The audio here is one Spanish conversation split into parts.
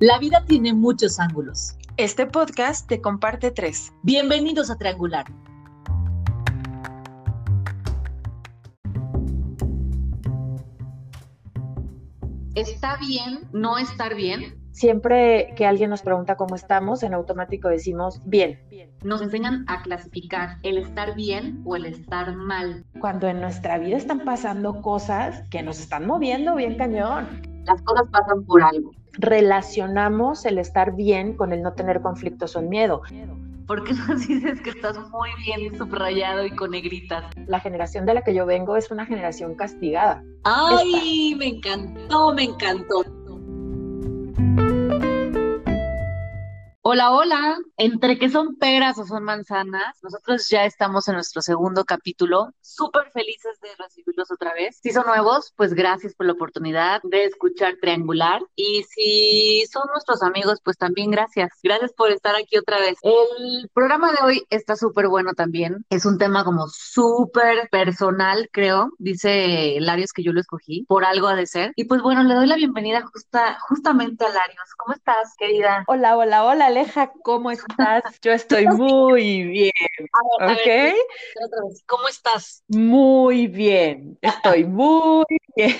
La vida tiene muchos ángulos. Este podcast te comparte tres. Bienvenidos a Triangular. ¿Está bien no estar bien? Siempre que alguien nos pregunta cómo estamos, en automático decimos bien. Nos enseñan a clasificar el estar bien o el estar mal. Cuando en nuestra vida están pasando cosas que nos están moviendo bien cañón. Las cosas pasan por algo. Relacionamos el estar bien con el no tener conflictos o miedo. ¿Por qué nos dices que estás muy bien subrayado y con negritas? La generación de la que yo vengo es una generación castigada. ¡Ay! Me encantó, me encantó. Hola, hola. Entre que son peras o son manzanas, nosotros ya estamos en nuestro segundo capítulo. Súper felices de recibirlos otra vez. Si son nuevos, pues gracias por la oportunidad de escuchar Triangular. Y si son nuestros amigos, pues también gracias. Gracias por estar aquí otra vez. El programa de hoy está súper bueno también. Es un tema como súper personal, creo. Dice Larios que yo lo escogí. Por algo ha de ser. Y pues bueno, le doy la bienvenida justa, justamente a Larios. ¿Cómo estás, querida? Hola, hola, hola. Aleja, ¿cómo estás? Yo estoy muy bien. ¿Ok? ¿Cómo estás? Muy bien. Estoy muy bien.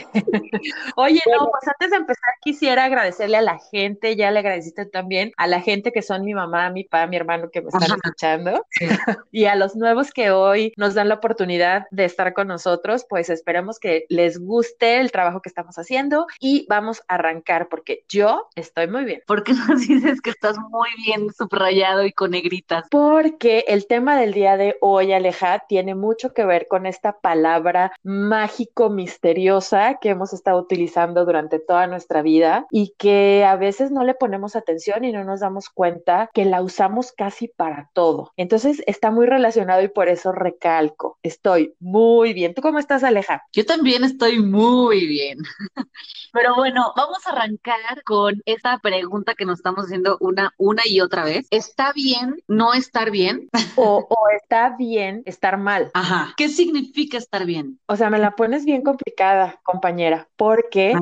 Oye, no, pues antes de empezar quisiera agradecerle a la gente, ya le agradeciste también, a la gente que son mi mamá, mi papá, mi hermano que me están escuchando y a los nuevos que hoy nos dan la oportunidad de estar con nosotros, pues esperemos que les guste el trabajo que estamos haciendo y vamos a arrancar porque yo estoy muy bien. ¿Por qué nos dices que estás muy bien subrayado y con negritas? Porque el tema del día de hoy, Aleja, tiene mucho que ver con esta palabra mágico misteriosa que hemos estado utilizando durante toda nuestra vida y que a veces no le ponemos atención y no nos damos cuenta que la usamos casi para todo. Entonces está muy relacionado y por eso recalco, estoy muy bien. ¿Tú cómo estás, Aleja? Yo también estoy muy bien. Pero bueno, vamos a arrancar con esta pregunta que nos estamos haciendo una, una y otra vez. ¿Está bien no estar bien? O, o está bien estar mal. Ajá. ¿Qué significa estar bien? O sea, me la pones bien complicada, compañera, porque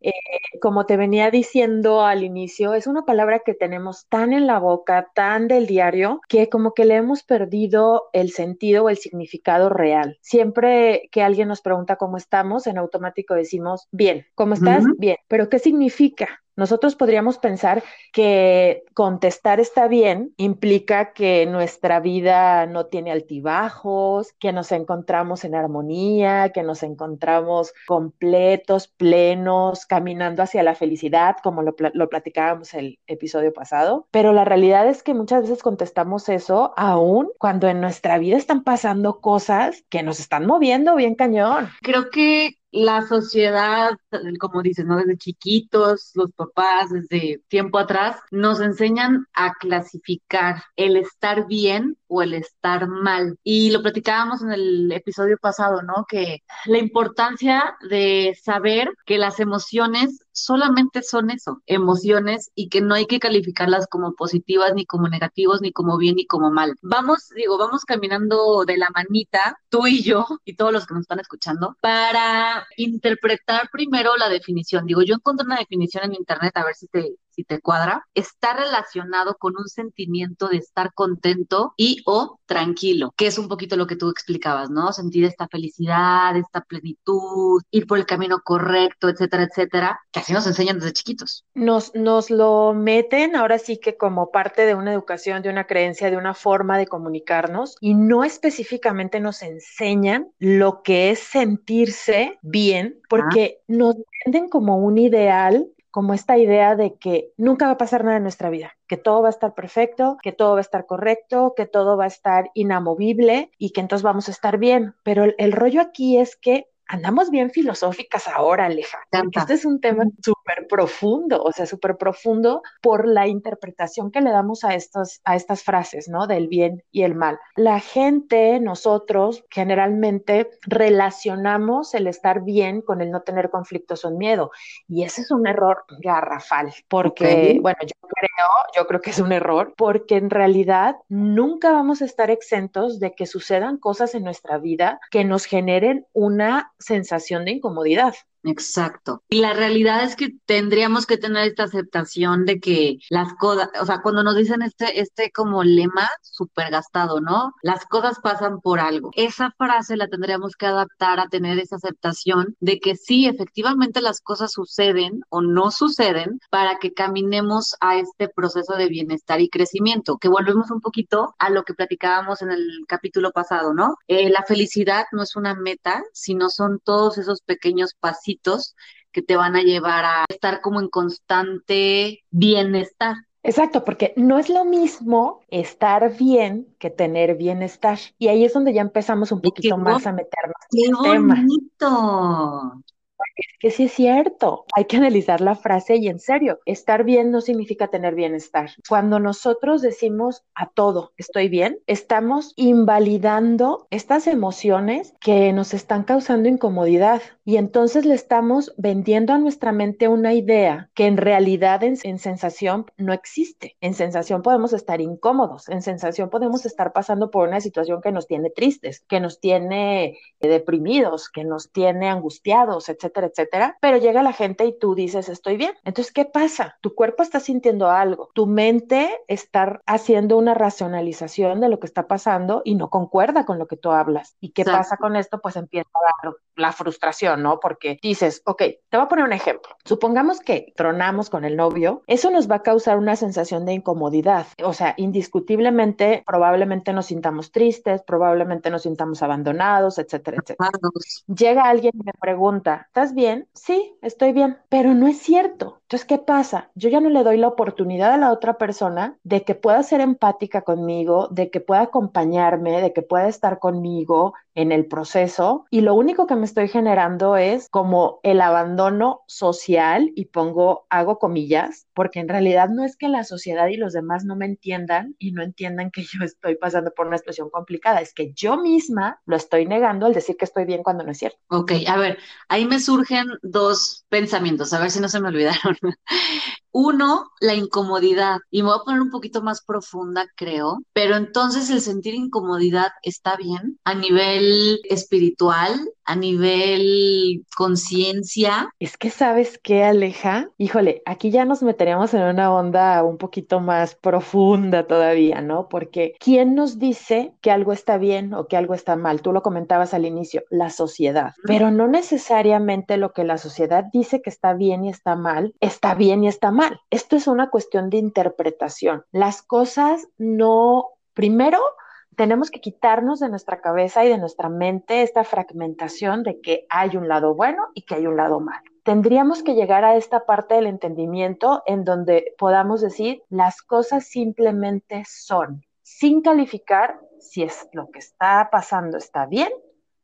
eh, como te venía diciendo al inicio, es una palabra que tenemos tan en la boca, tan del diario, que como que le hemos perdido el sentido o el significado real. Siempre que alguien nos pregunta cómo estamos, en automático decimos, bien, ¿cómo estás? Bien, pero ¿qué significa? Nosotros podríamos pensar que contestar está bien implica que nuestra vida no tiene altibajos, que nos encontramos en armonía, que nos encontramos completos, plenos, caminando hacia la felicidad, como lo, lo platicábamos el episodio pasado. Pero la realidad es que muchas veces contestamos eso aún cuando en nuestra vida están pasando cosas que nos están moviendo bien cañón. Creo que la sociedad, como dices, ¿no? Desde chiquitos, los papás, desde tiempo atrás, nos enseñan a clasificar el estar bien o el estar mal. Y lo platicábamos en el episodio pasado, ¿no? Que la importancia de saber que las emociones solamente son eso, emociones, y que no hay que calificarlas como positivas, ni como negativos, ni como bien, ni como mal. Vamos, digo, vamos caminando de la manita, tú y yo, y todos los que nos están escuchando, para interpretar primero la definición. Digo, yo encontré una definición en internet, a ver si te, si te cuadra. Está relacionado con un sentimiento de estar contento y o tranquilo, que es un poquito lo que tú explicabas, ¿no? Sentir esta felicidad, esta plenitud, ir por el camino correcto, etcétera, etcétera, que así nos enseñan desde chiquitos. Nos, nos lo meten ahora sí que como parte de una educación, de una creencia, de una forma de comunicarnos y no específicamente nos enseñan lo que es sentirse bien, porque nos venden como un ideal como esta idea de que nunca va a pasar nada en nuestra vida, que todo va a estar perfecto, que todo va a estar correcto, que todo va a estar inamovible y que entonces vamos a estar bien. Pero el, el rollo aquí es que andamos bien filosóficas ahora, Aleja, porque este es un tema súper profundo, o sea, súper profundo por la interpretación que le damos a, estos, a estas frases, ¿no? Del bien y el mal. La gente, nosotros, generalmente relacionamos el estar bien con el no tener conflictos o miedo, y ese es un error garrafal, porque, Ok. bueno, yo creo, yo creo que es un error, porque en realidad nunca vamos a estar exentos de que sucedan cosas en nuestra vida que nos generen una sensación de incomodidad. Exacto. Y la realidad es que tendríamos que tener esta aceptación de que las cosas, o sea, cuando nos dicen este, este como lema súper gastado, ¿no? Las cosas pasan por algo. Esa frase la tendríamos que adaptar a tener esa aceptación de que sí, efectivamente las cosas suceden o no suceden para que caminemos a este proceso de bienestar y crecimiento, que volvemos un poquito a lo que platicábamos en el capítulo pasado, ¿no? Eh, la felicidad no es una meta, sino son todos esos pequeños pasitos que te van a llevar a estar como en constante bienestar. Exacto, porque no es lo mismo estar bien que tener bienestar. Y ahí es donde ya empezamos un poquito más a meternos ¡Qué en el tema. Es que sí es cierto, hay que analizar la frase y en serio, estar bien no significa tener bienestar. Cuando nosotros decimos a todo estoy bien, estamos invalidando estas emociones que nos están causando incomodidad y entonces le estamos vendiendo a nuestra mente una idea que en realidad en, en sensación no existe. En sensación podemos estar incómodos, en sensación podemos estar pasando por una situación que nos tiene tristes, que nos tiene eh, deprimidos, que nos tiene angustiados, etcétera etcétera, pero llega la gente y tú dices, estoy bien. Entonces, ¿qué pasa? Tu cuerpo está sintiendo algo, tu mente está haciendo una racionalización de lo que está pasando y no concuerda con lo que tú hablas. ¿Y qué pasa con esto? Pues empieza a dar la frustración, ¿no? Porque dices, ok, te voy a poner un ejemplo. Supongamos que tronamos con el novio, eso nos va a causar una sensación de incomodidad. O sea, indiscutiblemente, probablemente nos sintamos tristes, probablemente nos sintamos abandonados, etcétera, etcétera. Llega alguien y me pregunta, ¿estás bien? Sí, estoy bien, pero no es cierto. Entonces, ¿qué pasa? Yo ya no le doy la oportunidad a la otra persona de que pueda ser empática conmigo, de que pueda acompañarme, de que pueda estar conmigo en el proceso y lo único que me estoy generando es como el abandono social y pongo, hago comillas, porque en realidad no es que la sociedad y los demás no me entiendan y no entiendan que yo estoy pasando por una situación complicada, es que yo misma lo estoy negando al decir que estoy bien cuando no es cierto. Ok, a ver, ahí me surgen dos pensamientos, a ver si no se me olvidaron. Uno, la incomodidad. Y me voy a poner un poquito más profunda, creo. Pero entonces el sentir incomodidad está bien a nivel espiritual, a nivel conciencia. Es que sabes qué, Aleja. Híjole, aquí ya nos meteremos en una onda un poquito más profunda todavía, ¿no? Porque ¿quién nos dice que algo está bien o que algo está mal? Tú lo comentabas al inicio, la sociedad. Pero no necesariamente lo que la sociedad dice que está bien y está mal, está bien y está mal. Esto es una cuestión de interpretación. Las cosas no, primero, tenemos que quitarnos de nuestra cabeza y de nuestra mente esta fragmentación de que hay un lado bueno y que hay un lado malo. Tendríamos que llegar a esta parte del entendimiento en donde podamos decir las cosas simplemente son, sin calificar si es lo que está pasando está bien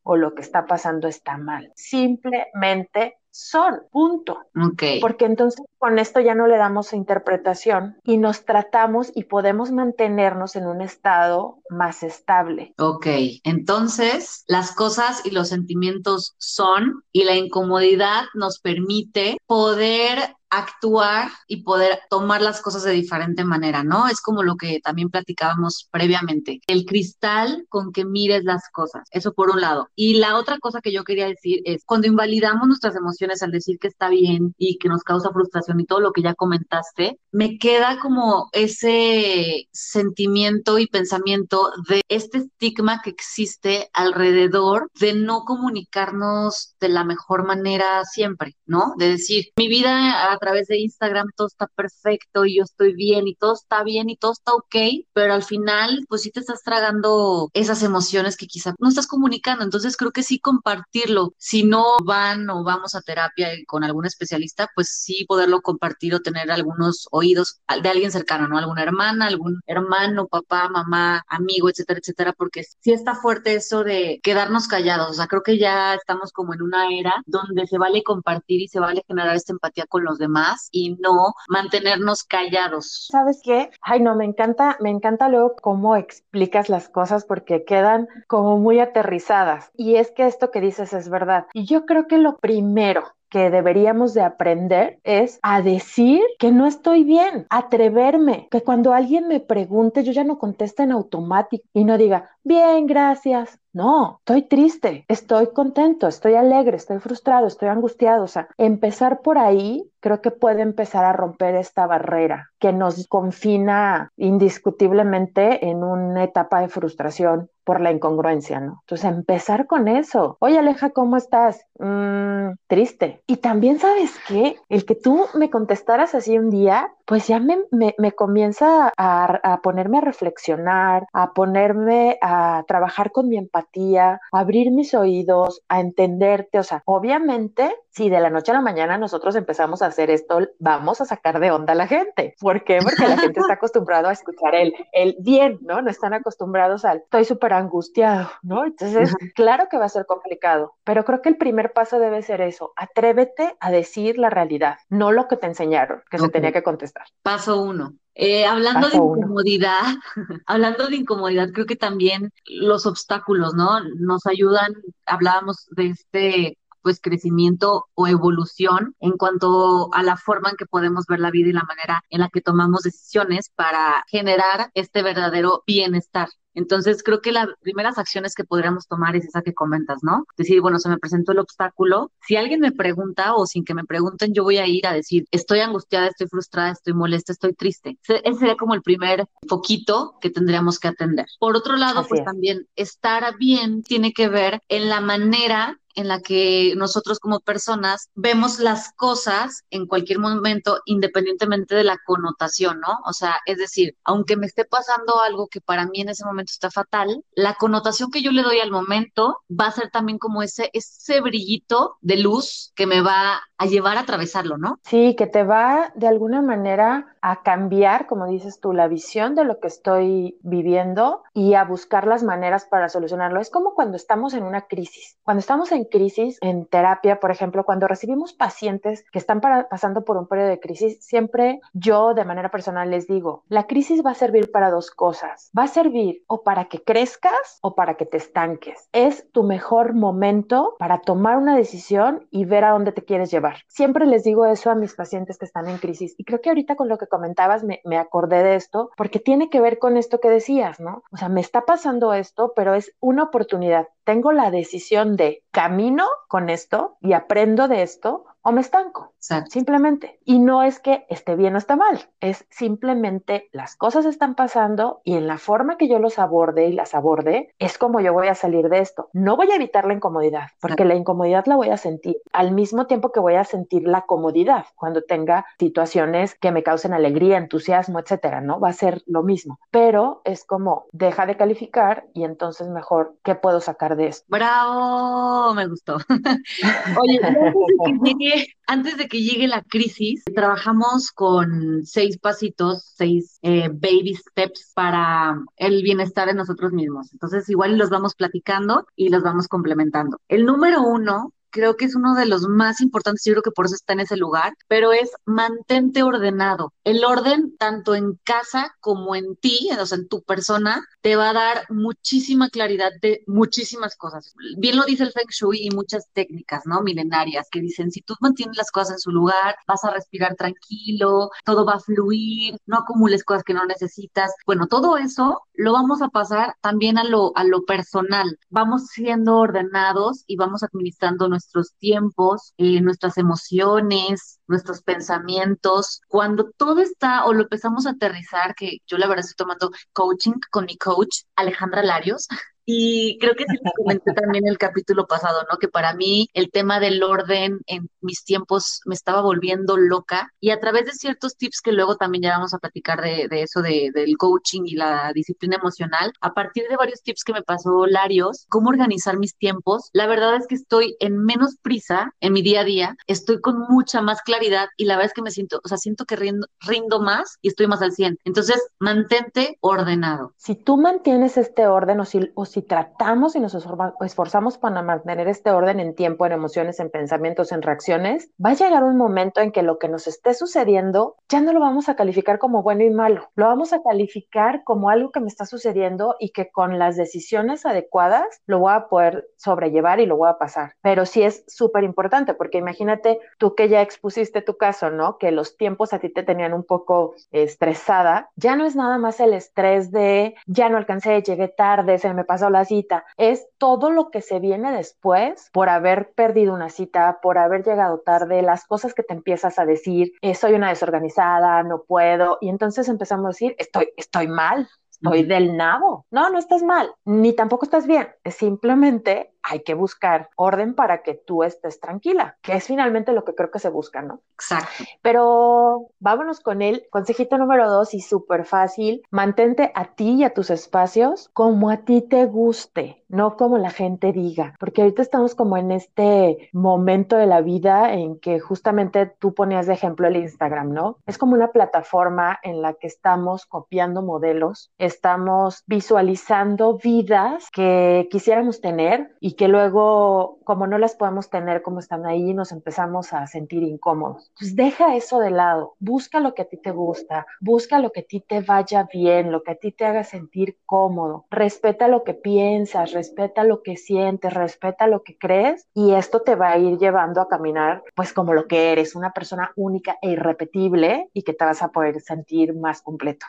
o lo que está pasando está mal. Simplemente son, punto. Okay. Porque entonces con esto ya no le damos interpretación y nos tratamos y podemos mantenernos en un estado más estable. Ok, entonces las cosas y los sentimientos son y la incomodidad nos permite poder actuar y poder tomar las cosas de diferente manera, ¿no? Es como lo que también platicábamos previamente, el cristal con que mires las cosas, eso por un lado. Y la otra cosa que yo quería decir es, cuando invalidamos nuestras emociones al decir que está bien y que nos causa frustración y todo lo que ya comentaste, me queda como ese sentimiento y pensamiento de este estigma que existe alrededor de no comunicarnos de la mejor manera siempre, ¿no? De decir, mi vida a través de Instagram todo está perfecto y yo estoy bien y todo está bien y todo está ok, pero al final pues sí te estás tragando esas emociones que quizá no estás comunicando. Entonces creo que sí compartirlo. Si no van o vamos a terapia con algún especialista, pues sí poderlo compartir o tener algunos oídos de alguien cercano, ¿no? Alguna hermana, algún hermano, papá, mamá, amigo, etcétera, etcétera, porque sí está fuerte eso de quedarnos callados. O sea, creo que ya estamos como en una era donde se vale compartir y se vale generar esta empatía con los demás más y no mantenernos callados. ¿Sabes qué? Ay, no, me encanta, me encanta luego cómo explicas las cosas porque quedan como muy aterrizadas. Y es que esto que dices es verdad. Y yo creo que lo primero que deberíamos de aprender es a decir que no estoy bien, atreverme, que cuando alguien me pregunte yo ya no conteste en automático y no diga, bien, gracias, No, estoy triste, estoy contento, estoy alegre, estoy frustrado, estoy angustiado. O sea, empezar por ahí creo que puede empezar a romper esta barrera que nos confina indiscutiblemente en una etapa de frustración por la incongruencia, ¿no? Entonces, empezar con eso. Oye, Aleja, ¿cómo estás? Mm, triste. Y también, ¿sabes qué? El que tú me contestaras así un día, pues ya me, me, comienza a, a, ponerme a reflexionar, a ponerme a trabajar con mi empatía, a abrir mis oídos, a entenderte. O sea, obviamente, si de la noche a la mañana nosotros empezamos a hacer esto, vamos a sacar de onda a la gente. ¿Por qué? Porque la gente está acostumbrada a escuchar el, el bien, ¿no? No están acostumbrados al estoy súper angustiado, ¿no? Entonces, claro que va a ser complicado, pero creo que el primer paso debe ser eso, atrévete a decir la realidad, no lo que te enseñaron, que se tenía que contestar. Paso uno. Eh, hablando de incomodidad, hablando de incomodidad, creo que también los obstáculos, ¿no? Nos ayudan, hablábamos de este pues crecimiento o evolución en cuanto a la forma en que podemos ver la vida y la manera en la que tomamos decisiones para generar este verdadero bienestar. Entonces, creo que las primeras acciones que podríamos tomar es esa que comentas, ¿no? Decir, bueno, se me presentó el obstáculo. Si alguien me pregunta o sin que me pregunten, yo voy a ir a decir, estoy angustiada, estoy frustrada, estoy molesta, estoy triste. Ese sería como el primer foquito que tendríamos que atender. Por otro lado, pues también estar bien tiene que ver en la manera en la que nosotros como personas vemos las cosas en cualquier momento, independientemente de la connotación, ¿no? O sea, es decir, aunque me esté pasando algo que para mí en ese momento está fatal, la connotación que yo le doy al momento va a ser también como ese, ese brillito de luz que me va a llevar a atravesarlo, ¿no? Sí, que te va de alguna manera a cambiar, como dices tú, la visión de lo que estoy viviendo y a buscar las maneras para solucionarlo. Es como cuando estamos en una crisis. Cuando estamos en crisis, en terapia, por ejemplo, cuando recibimos pacientes que están pasando por un periodo de crisis, siempre yo de manera personal les digo, la crisis va a servir para dos cosas. Va a servir o para que crezcas o para que te estanques. Es tu mejor momento para tomar una decisión y ver a dónde te quieres llevar. Siempre les digo eso a mis pacientes que están en crisis y creo que ahorita con lo que comentabas me, me acordé de esto porque tiene que ver con esto que decías, ¿no? O sea, me está pasando esto, pero es una oportunidad. Tengo la decisión de camino con esto y aprendo de esto o me estanco. Simplemente. Y no es que esté bien o está mal, es simplemente las cosas están pasando y en la forma que yo los aborde y las aborde es como yo voy a salir de esto. No voy a evitar la incomodidad, porque la incomodidad la voy a sentir al mismo tiempo que voy a sentir la comodidad cuando tenga situaciones que me causen alegría, entusiasmo, etcétera, ¿no? Va a ser lo mismo, pero es como deja de calificar y entonces mejor, ¿qué puedo sacar de esto? Bravo, me gustó. Oye, antes de que llegue la crisis, trabajamos con seis pasitos, seis eh, baby steps para el bienestar de nosotros mismos. Entonces, igual los vamos platicando y los vamos complementando. El número uno creo que es uno de los más importantes, yo creo que por eso está en ese lugar, pero es mantente ordenado. El orden, tanto en casa como en ti, o sea, en tu persona, te va a dar muchísima claridad de muchísimas cosas. Bien lo dice el Feng Shui y muchas técnicas, ¿no? Milenarias, que dicen, si tú mantienes las cosas en su lugar, vas a respirar tranquilo, todo va a fluir, no acumules cosas que no necesitas. Bueno, todo eso lo vamos a pasar también a lo, a lo personal. Vamos siendo ordenados y vamos administrando nuestra nuestros tiempos, eh, nuestras emociones, nuestros pensamientos. Cuando todo está o lo empezamos a aterrizar, que yo la verdad estoy tomando coaching con mi coach Alejandra Larios, y creo que sí les comenté también el capítulo pasado, ¿no? Que para mí el tema del orden en mis tiempos me estaba volviendo loca y a través de ciertos tips que luego también ya vamos a platicar de, de eso de, del coaching y la disciplina emocional, a partir de varios tips que me pasó Larios, cómo organizar mis tiempos, la verdad es que estoy en menos prisa en mi día a día, estoy con mucha más claridad y la verdad es que me siento, o sea, siento que rindo, rindo más y estoy más al 100. Entonces, mantente ordenado. Si tú mantienes este orden o si, o si tratamos y nos esforzamos para mantener este orden en tiempo, en emociones, en pensamientos, en reacciones, va a llegar un momento en que lo que nos esté sucediendo ya no lo vamos a calificar como bueno y malo, lo vamos a calificar como algo que me está sucediendo y que con las decisiones adecuadas lo voy a poder sobrellevar y lo voy a pasar. Pero sí es súper importante porque imagínate tú que ya expusiste tu caso, ¿no? Que los tiempos a ti te tenían un poco estresada, ya no es nada más el estrés de ya no alcancé, llegué tarde, se me pasó la cita, es todo lo que se viene después por haber perdido una cita, por haber llegado tarde, las cosas que te empiezas a decir, eh, soy una desorganizada, no puedo, y entonces empezamos a decir, estoy, estoy mal, estoy del nabo. No, no estás mal, ni tampoco estás bien. Simplemente hay que buscar orden para que tú estés tranquila, que es finalmente lo que creo que se busca, ¿no? Exacto. Pero vámonos con el consejito número dos y súper fácil, mantente a ti y a tus espacios como a ti te guste, no como la gente diga, porque ahorita estamos como en este momento de la vida en que justamente tú ponías de ejemplo el Instagram, ¿no? Es como una plataforma en la que estamos copiando modelos, estamos visualizando vidas que quisiéramos tener y que luego, como no las podemos tener como están ahí, nos empezamos a sentir incómodos. Entonces, deja eso de lado, busca lo que a ti te gusta, busca lo que a ti te vaya bien, lo que a ti te haga sentir cómodo, respeta lo que piensas, respeta lo que sientes, respeta lo que crees y esto te va a ir llevando a caminar pues como lo que eres, una persona única e irrepetible y que te vas a poder sentir más completo.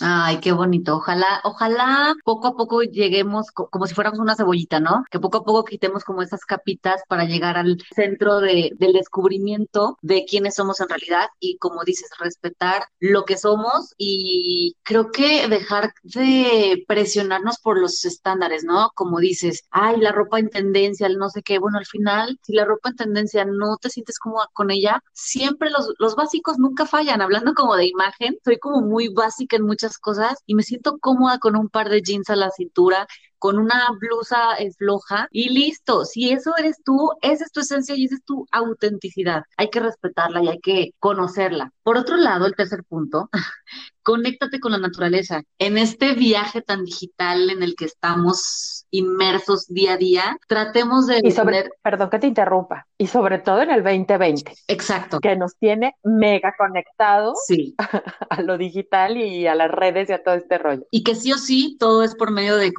Ay, qué bonito. Ojalá, ojalá poco a poco lleguemos como si fuéramos una cebollita, ¿no? Que poco a poco quitemos como esas capitas para llegar al centro de, del descubrimiento de quiénes somos en realidad y, como dices, respetar lo que somos y creo que dejar de presionarnos por los estándares, ¿no? Como dices, ay, la ropa en tendencia, el no sé qué. Bueno, al final, si la ropa en tendencia no te sientes cómoda con ella, siempre los, los básicos nunca fallan. Hablando como de imagen, soy como muy básica en cosas y me siento cómoda con un par de jeans a la cintura, con una blusa floja y listo. Si eso eres tú, esa es tu esencia y esa es tu autenticidad. Hay que respetarla y hay que conocerla. Por otro lado, el tercer punto, conéctate con la naturaleza. En este viaje tan digital en el que estamos inmersos día a día, tratemos de... Y sobre, perdón que te interrumpa, y sobre todo en el 2020. Exacto. Que nos tiene mega conectados sí. a lo digital y a las redes y a todo este rollo. Y que sí o sí, todo es por medio de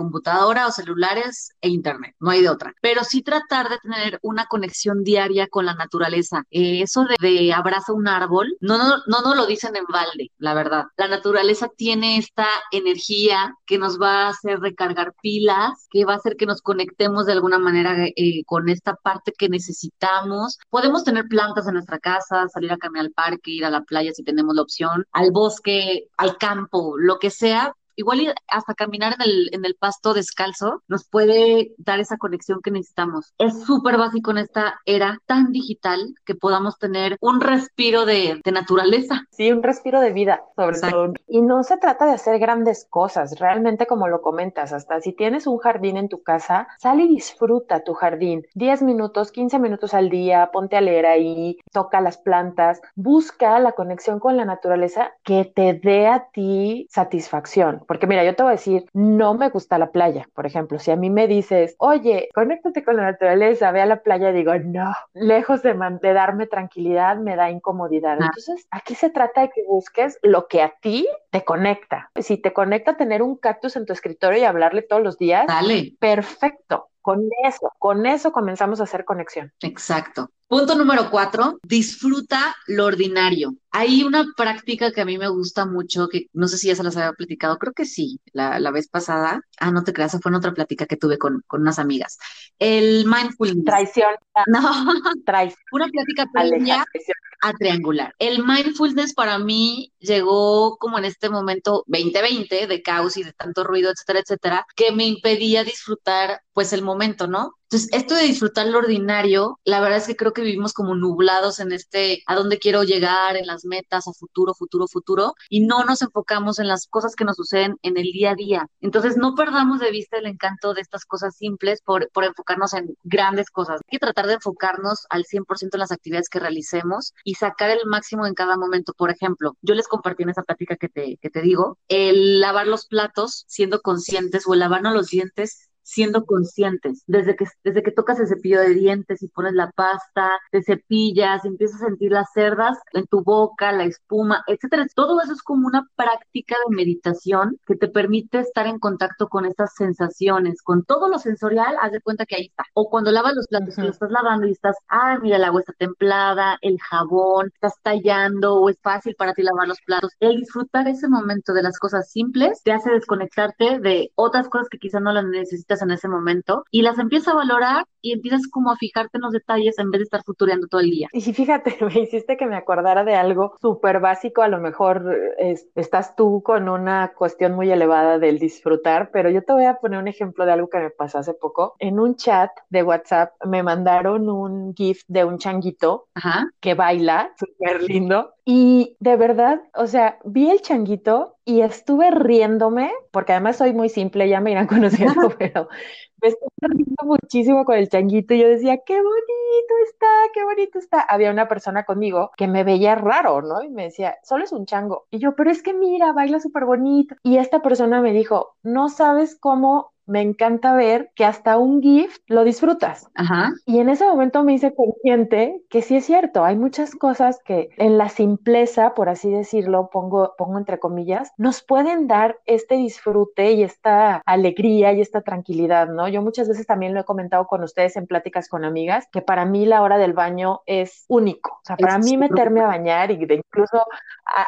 o celulares e internet, no hay de otra. Pero sí tratar de tener una conexión diaria con la naturaleza. Eh, eso de, de, un árbol, no, no, no nos lo dicen en balde, la verdad. La naturaleza tiene esta energía que nos va a hacer recargar pilas, que va a hacer que nos conectemos de alguna manera eh, con esta parte que necesitamos. Podemos tener plantas en nuestra casa, salir a caminar al parque, ir a la playa si tenemos la opción, al bosque, al campo, lo que sea, igual hasta caminar en el, en el pasto descalzo nos puede dar esa conexión que necesitamos. Es súper básico en esta era tan digital que podamos tener un respiro de, de naturaleza. Sí, un respiro de vida, sobre Exacto. todo. Y no se trata de hacer grandes cosas, realmente como lo comentas, hasta si tienes un jardín en tu casa, sal y disfruta tu jardín. 10 minutos, 15 minutos al día, ponte a leer ahí, toca las plantas, busca la conexión con la naturaleza que te dé a ti satisfacción. Porque mira, yo te voy a decir, no me gusta la playa, por ejemplo, si a mí me dices, oye, conéctate con la naturaleza, ve a la playa, digo, no, lejos de, de darme tranquilidad, me da incomodidad. Ah. Entonces, aquí se trata de que busques lo que a ti te conecta. Si te conecta tener un cactus en tu escritorio y hablarle todos los días, Dale. perfecto. Con eso, con eso comenzamos a hacer conexión. Exacto. Punto número cuatro, disfruta lo ordinario. Hay una práctica que a mí me gusta mucho, que no sé si ya se las había platicado, creo que sí, la, la vez pasada. Ah, no te creas, fue en otra plática que tuve con, con unas amigas. El mindfulness. Traición. No, Traición. una plática previa a triangular. El mindfulness para mí llegó como en este momento 2020 de caos y de tanto ruido, etcétera, etcétera, que me impedía disfrutar pues el momento, ¿no? Entonces, esto de disfrutar lo ordinario, la verdad es que creo que vivimos como nublados en este a dónde quiero llegar, en las metas, a futuro, futuro, futuro, y no nos enfocamos en las cosas que nos suceden en el día a día. Entonces, no perdamos de vista el encanto de estas cosas simples por, por enfocarnos en grandes cosas. Hay que tratar de enfocarnos al 100% en las actividades que realicemos y sacar el máximo en cada momento. Por ejemplo, yo les compartí en esa plática que te, que te digo, el lavar los platos siendo conscientes o el lavarnos los dientes siendo conscientes. Desde que, desde que tocas el cepillo de dientes y pones la pasta, te cepillas, empiezas a sentir las cerdas en tu boca, la espuma, etcétera. Todo eso es como una práctica de meditación que te permite estar en contacto con estas sensaciones, con todo lo sensorial, haz de cuenta que ahí está. O cuando lavas los platos, uh -huh. que lo estás lavando y estás, ah, mira, el agua está templada, el jabón, estás tallando o es fácil para ti lavar los platos. El disfrutar ese momento de las cosas simples te hace desconectarte de otras cosas que quizás no las necesitas en ese momento y las empiezas a valorar y empiezas como a fijarte en los detalles en vez de estar futureando todo el día. Y fíjate, me hiciste que me acordara de algo súper básico, a lo mejor estás tú con una cuestión muy elevada del disfrutar, pero yo te voy a poner un ejemplo de algo que me pasó hace poco. En un chat de WhatsApp me mandaron un GIF de un changuito que baila, súper lindo, y de verdad, o sea, vi el changuito y estuve riéndome, porque además soy muy simple, ya me irán conociendo, pero me estuve riendo muchísimo con el changuito y yo decía, qué bonito está, qué bonito está. Había una persona conmigo que me veía raro, ¿no? Y me decía, solo es un chango. Y yo, pero es que mira, baila súper bonito. Y esta persona me dijo, no sabes cómo me encanta ver que hasta un gift lo disfrutas. Ajá. Y en ese momento me hice consciente que sí es cierto, hay muchas cosas que en la simpleza, por así decirlo, pongo, pongo entre comillas, nos pueden dar este disfrute y esta alegría y esta tranquilidad, ¿no? Yo muchas veces también lo he comentado con ustedes en pláticas con amigas, que para mí la hora del baño es único. O sea, para mí meterme a bañar y de incluso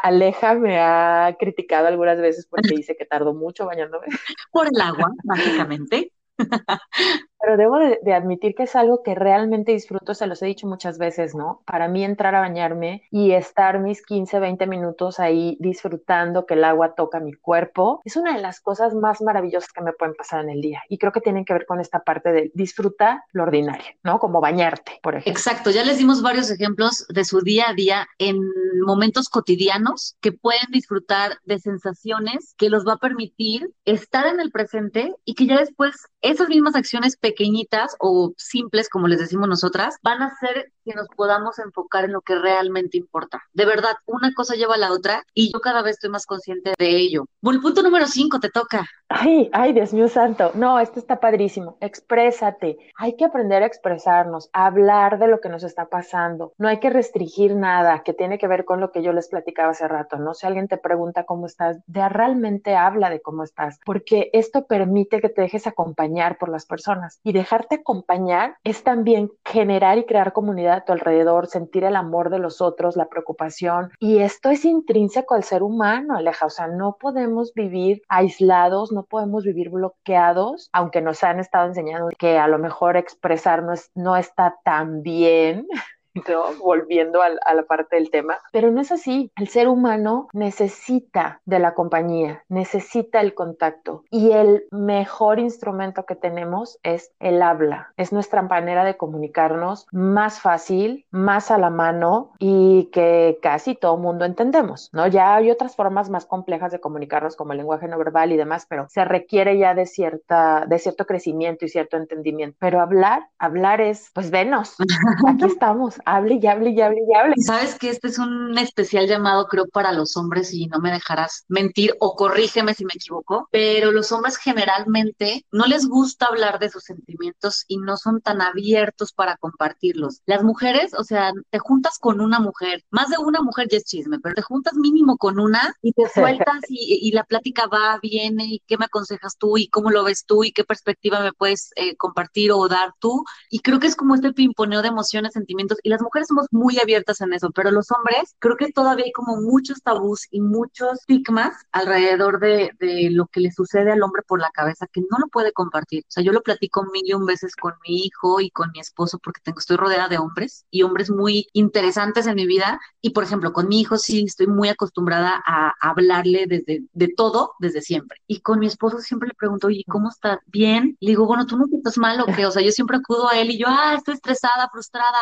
Aleja me ha criticado algunas veces porque dice que tardo mucho bañándome. Por el agua, básicamente. Pero debo de, admitir que es algo que realmente disfruto, se los he dicho muchas veces, ¿no? Para mí entrar a bañarme y estar mis 15, 20 minutos ahí disfrutando que el agua toca mi cuerpo, es una de las cosas más maravillosas que me pueden pasar en el día. Y creo que tienen que ver con esta parte de disfrutar lo ordinario, ¿no? Como bañarte, por ejemplo. Exacto, ya les dimos varios ejemplos de su día a día en momentos cotidianos que pueden disfrutar de sensaciones que los va a permitir estar en el presente y que ya después esas mismas acciones pequeñitas o simples, como les decimos nosotras, van a hacer que nos podamos enfocar en lo que realmente importa. De verdad, una cosa lleva a la otra y yo cada vez estoy más consciente de ello. Bueno, punto número cinco te toca. Ay, ay, Dios mío santo. No, esto está padrísimo. Exprésate. Hay que aprender a expresarnos, a hablar de lo que nos está pasando. No hay que restringir nada que tiene que ver con lo que yo les platicaba hace rato, ¿no? Si alguien te pregunta cómo estás, realmente habla de cómo estás, porque esto permite que te dejes acompañar por las personas y dejarte acompañar es también generar y crear comunidad a tu alrededor, sentir el amor de los otros, la preocupación. Y esto es intrínseco al ser humano, Aleja. O sea, no podemos vivir aislados, podemos vivir bloqueados, aunque nos han estado enseñando que a lo mejor expresarnos no está tan bien. volviendo a, la parte del tema, pero no es así. El ser humano necesita de la compañía, necesita el contacto y el mejor instrumento que tenemos es el habla. Es nuestra manera de comunicarnos más fácil, más a la mano y que casi todo mundo entendemos, ¿no? Ya hay otras formas más complejas de comunicarnos como el lenguaje no verbal y demás, pero se requiere ya de cierta de cierto crecimiento y cierto entendimiento. Pero hablar, hablar es, pues venos, aquí estamos, hable y hable y hable y hable. Sabes que este es un especial llamado, creo, para los hombres y no me dejarás mentir o corrígeme si me equivoco, pero los hombres generalmente no les gusta hablar de sus sentimientos y no son tan abiertos para compartirlos. Las mujeres, o sea, te juntas con una mujer, más de una mujer ya es chisme, pero te juntas mínimo con una y te sueltas y, la plática va, viene y qué me aconsejas tú y cómo lo ves tú y qué perspectiva me puedes eh, compartir o dar tú. Y creo que es como este pimponeo de emociones, sentimientos y las mujeres somos muy abiertas en eso, pero los hombres creo que todavía hay como muchos tabús y muchos estigmas alrededor de, de, lo que le sucede al hombre por la cabeza que no lo puede compartir. O sea, yo lo platico mil y un veces con mi hijo y con mi esposo porque tengo, estoy rodeada de hombres y hombres muy interesantes en mi vida. Y por ejemplo, con mi hijo sí estoy muy acostumbrada a hablarle desde de todo desde siempre. Y con mi esposo siempre le pregunto, oye, ¿cómo estás? ¿Bien? Le digo, bueno, ¿tú no estás mal o qué? O sea, yo siempre acudo a él y yo, ah, estoy estresada, frustrada,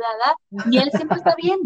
da, y él siempre está bien.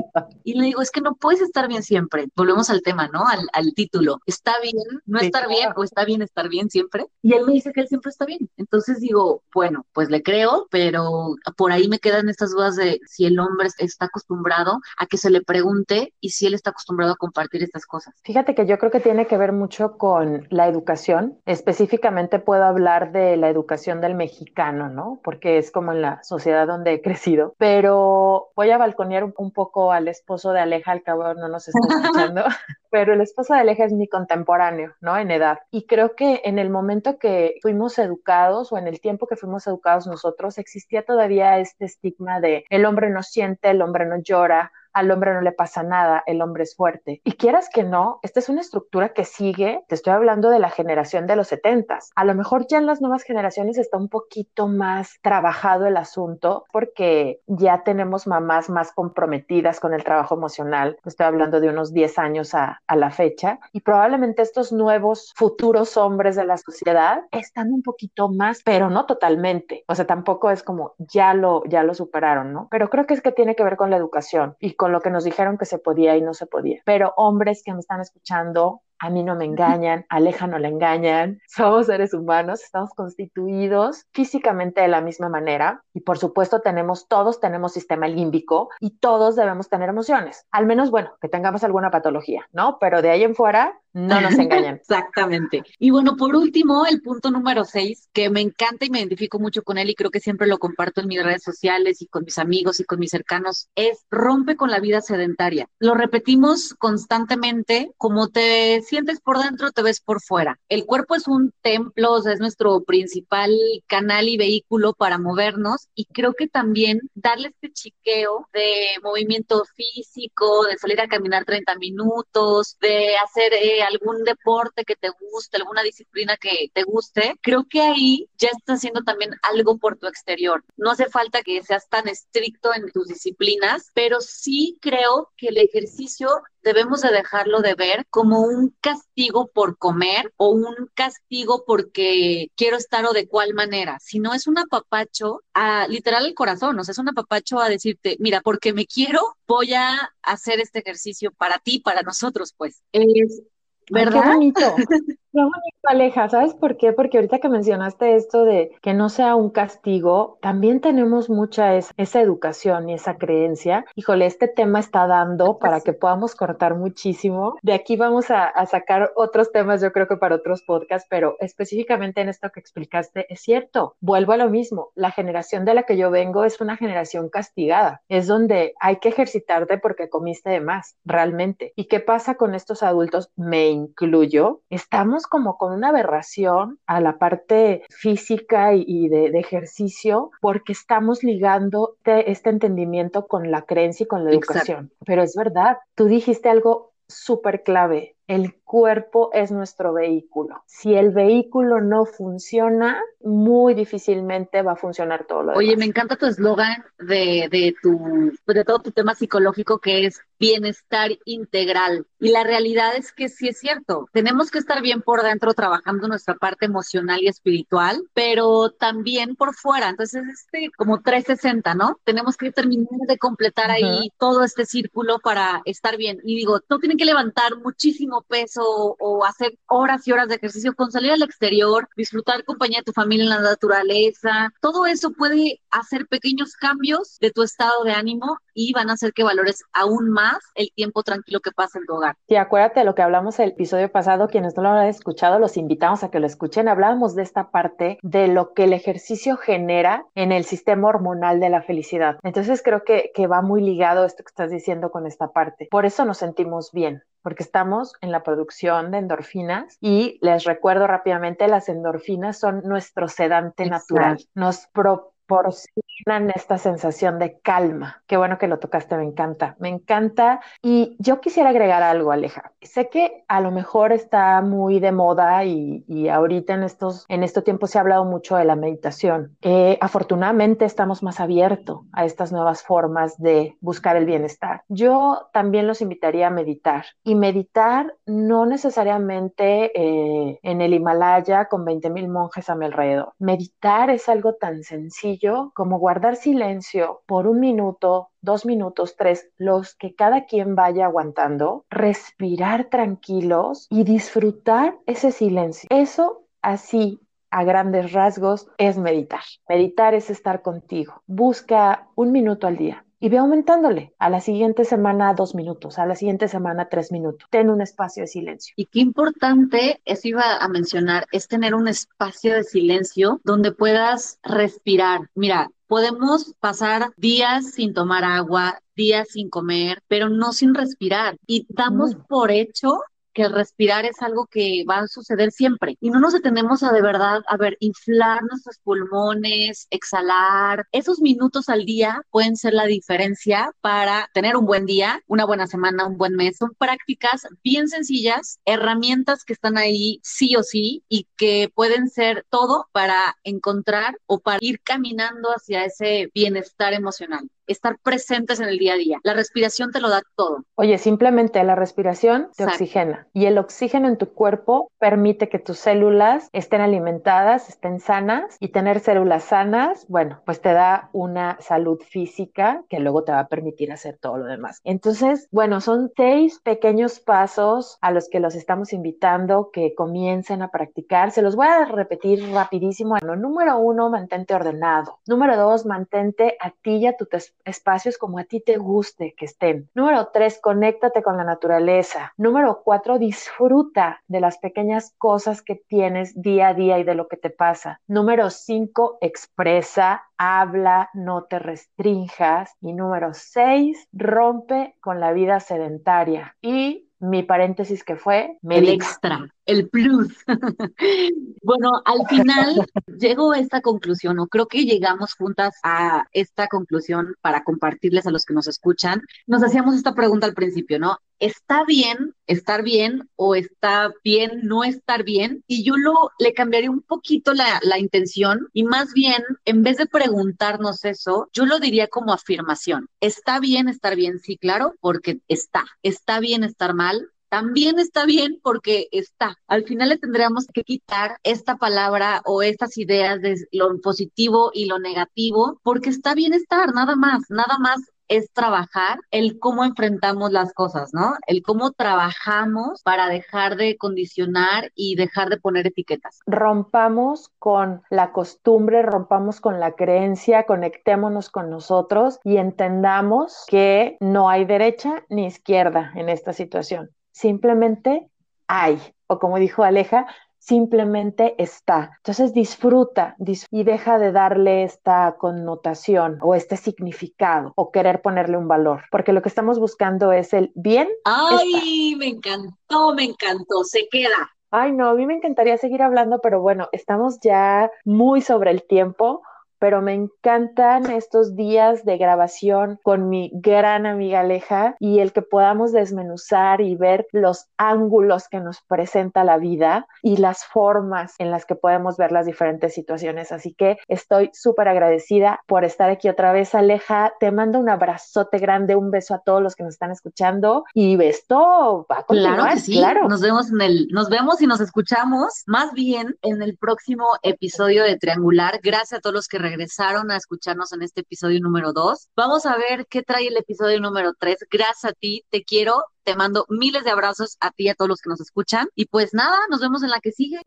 Y le digo, es que no puedes estar bien siempre. Volvemos al tema, ¿no? Al, al título. ¿Está bien no estar bien o está bien estar bien siempre? Y él me dice que él siempre está bien. Entonces digo, bueno, pues le creo, pero por ahí me quedan estas dudas de si el hombre está acostumbrado a que se le pregunte y si él está acostumbrado a compartir estas cosas. Fíjate que yo creo que tiene que ver mucho con la educación. Específicamente puedo hablar de la educación del mexicano, ¿no? Porque es como en la sociedad donde he crecido. Pero voy a balconear un, poco al esposo de Aleja, al cabo no nos está escuchando, pero el esposo de Aleja es mi contemporáneo, ¿no? En edad. Y creo que en el momento que fuimos educados o en el tiempo que fuimos educados nosotros, existía todavía este estigma de el hombre no siente, el hombre no llora, al hombre no le pasa nada, el hombre es fuerte. Y quieras que no, esta es una estructura que sigue, te estoy hablando de la generación de los setentas. A lo mejor ya en las nuevas generaciones está un poquito más trabajado el asunto porque ya tenemos mamás más comprometidas con el trabajo emocional. Estoy hablando de unos 10 años a, a la fecha y probablemente estos nuevos futuros hombres de la sociedad están un poquito más, pero no totalmente. O sea, tampoco es como ya lo, ya lo superaron, ¿no? Pero creo que es que tiene que ver con la educación y con lo que nos dijeron que se podía y no se podía. Pero hombres que me están escuchando, a mí no me engañan, Aleja no la engañan, somos seres humanos, estamos constituidos físicamente de la misma manera y por supuesto tenemos, todos tenemos sistema límbico y todos debemos tener emociones, al menos bueno, que tengamos alguna patología, ¿no? Pero de ahí en fuera no nos engañan. Exactamente. Y bueno, por último, el punto número seis, que me encanta y me identifico mucho con él y creo que siempre lo comparto en mis redes sociales y con mis amigos y con mis cercanos, es rompe con la vida sedentaria. Lo repetimos constantemente, como te sientes por dentro, te ves por fuera. El cuerpo es un templo, o sea, es nuestro principal canal y vehículo para movernos y creo que también darle este chiqueo de movimiento físico, de salir a caminar 30 minutos, de hacer... Eh, algún deporte que te guste, alguna disciplina que te guste, creo que ahí ya estás haciendo también algo por tu exterior. No hace falta que seas tan estricto en tus disciplinas, pero sí creo que el ejercicio debemos de dejarlo de ver como un castigo por comer o un castigo porque quiero estar o de cuál manera, sino es un apapacho a literal el corazón, o sea, es un apapacho a decirte, mira, porque me quiero, voy a hacer este ejercicio para ti, para nosotros, pues. Es ¿Verdad? qué bonito. Qué bonito, Aleja. ¿Sabes por qué? Porque ahorita que mencionaste esto de que no sea un castigo, también tenemos mucha esa educación y esa creencia. Híjole, este tema está dando para que podamos cortar muchísimo. De aquí vamos a, a sacar otros temas, yo creo que para otros podcasts, pero específicamente en esto que explicaste, es cierto. Vuelvo a lo mismo. La generación de la que yo vengo es una generación castigada. Es donde hay que ejercitarte porque comiste de más, realmente. ¿Y qué pasa con estos adultos? Me incluyo. Estamos como con una aberración a la parte física y, de, ejercicio porque estamos ligando este, entendimiento con la creencia y con la educación. Pero es verdad, tú dijiste algo súper clave. El cuerpo es nuestro vehículo. Si el vehículo no funciona, muy difícilmente va a funcionar todo lo demás. Oye, me encanta tu eslogan de, de, tu, de todo tu tema psicológico que es bienestar integral. Y la realidad es que sí es cierto, tenemos que estar bien por dentro trabajando nuestra parte emocional y espiritual, pero también por fuera. Entonces, es este como 360, ¿no? Tenemos que terminar de completar ahí todo este círculo para estar bien. Y digo, no tienen que levantar muchísimo peso o hacer horas y horas de ejercicio con salir al exterior, disfrutar compañía de tu familia en la naturaleza. Todo eso puede hacer pequeños cambios de tu estado de ánimo y van a hacer que valores aún más el tiempo tranquilo que pasa en tu hogar. Sí, acuérdate de lo que hablamos el episodio pasado, quienes no lo han escuchado, los invitamos a que lo escuchen. Hablábamos de esta parte de lo que el ejercicio genera en el sistema hormonal de la felicidad. Entonces creo que, que va muy ligado esto que estás diciendo con esta parte. Por eso nos sentimos bien, porque estamos en la producción de endorfinas y les recuerdo rápidamente, las endorfinas son nuestro sedante natural. Nos pro proporcionan esta sensación de calma. Qué bueno que lo tocaste, me encanta, me encanta. Y yo quisiera agregar algo, Aleja. Sé que a lo mejor está muy de moda y, ahorita en estos, en estos tiempos se ha hablado mucho de la meditación. Eh, afortunadamente estamos más abiertos a estas nuevas formas de buscar el bienestar. Yo también los invitaría a meditar y meditar no necesariamente eh, en el Himalaya con 20 mil monjes a mi alrededor. Meditar es algo tan sencillo como guardar silencio por un minuto, dos minutos, tres, los que cada quien vaya aguantando, respirar tranquilos y disfrutar ese silencio. Eso así a grandes rasgos es meditar. Meditar es estar contigo. Busca un minuto al día y ve aumentándole. A la siguiente semana dos minutos, a la siguiente semana tres minutos. Ten un espacio de silencio. Y qué importante, eso iba a mencionar, es tener un espacio de silencio donde puedas respirar. Mira, podemos pasar días sin tomar agua, días sin comer, pero no sin respirar. Y damos mm. por hecho que el respirar es algo que va a suceder siempre y no nos detenemos a de verdad, a ver, inflar nuestros pulmones, exhalar. Esos minutos al día pueden ser la diferencia para tener un buen día, una buena semana, un buen mes. Son prácticas bien sencillas, herramientas que están ahí sí o sí y que pueden ser todo para encontrar o para ir caminando hacia ese bienestar emocional estar presentes en el día a día. La respiración te lo da todo. Oye, simplemente la respiración te oxigena y el oxígeno en tu cuerpo permite que tus células estén alimentadas, estén sanas y tener células sanas, bueno, pues te da una salud física que luego te va a permitir hacer todo lo demás. Entonces, bueno, son seis pequeños pasos a los que los estamos invitando que comiencen a practicar. Se los voy a repetir rapidísimo. Bueno, número uno, mantente ordenado. Número dos, mantente a ti y a tu espacios como a ti te guste que estén. Número tres, conéctate con la naturaleza. Número cuatro, disfruta de las pequeñas cosas que tienes día a día y de lo que te pasa. Número cinco, expresa, habla, no te restrinjas. Y número seis, rompe con la vida sedentaria. Y mi paréntesis que fue el extra, el plus. bueno, al final llego a esta conclusión, o creo que llegamos juntas a esta conclusión para compartirles a los que nos escuchan. Nos hacíamos esta pregunta al principio, ¿no? ¿Está bien estar bien o está bien no estar bien? Y yo lo le cambiaría un poquito la, la intención y más bien, en vez de preguntarnos eso, yo lo diría como afirmación. ¿Está bien estar bien? Sí, claro, porque está. ¿Está bien estar mal? también está bien porque está. Al final le tendríamos que quitar esta palabra o estas ideas de lo positivo y lo negativo, porque está bien estar, nada más, nada más es trabajar el cómo enfrentamos las cosas, ¿no? El cómo trabajamos para dejar de condicionar y dejar de poner etiquetas. Rompamos con la costumbre, rompamos con la creencia, conectémonos con nosotros y entendamos que no hay derecha ni izquierda en esta situación simplemente hay, o como dijo Aleja, simplemente está. Entonces disfruta y deja de darle esta connotación o este significado o querer ponerle un valor, porque lo que estamos buscando es el bien. Ay, me encantó, me encantó, se queda. Ay, no, a mí me encantaría seguir hablando, pero bueno, estamos ya muy sobre el tiempo pero me encantan estos días de grabación con mi gran amiga Aleja y el que podamos desmenuzar y ver los ángulos que nos presenta la vida y las formas en las que podemos ver las diferentes situaciones. Así que estoy súper agradecida por estar aquí otra vez, Aleja. Te mando un abrazote grande, un beso a todos los que nos están escuchando y esto va a continuar. Claro que sí, claro. Nos vemos en el, nos vemos y nos escuchamos más bien en el próximo episodio de Triangular. Gracias a todos los que regresaron a escucharnos en este episodio número 2. Vamos a ver qué trae el episodio número 3. Gracias a ti, te quiero, te mando miles de abrazos a ti y a todos los que nos escuchan. Y pues nada, nos vemos en la que sigue.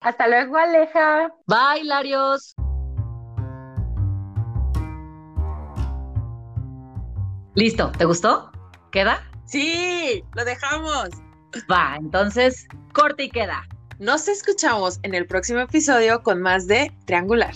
Hasta luego, Aleja. Bye, Larios. Listo, ¿te gustó? ¿Queda? Sí, lo dejamos. Va, entonces, corte y queda. Nos escuchamos en el próximo episodio con más de Triangular.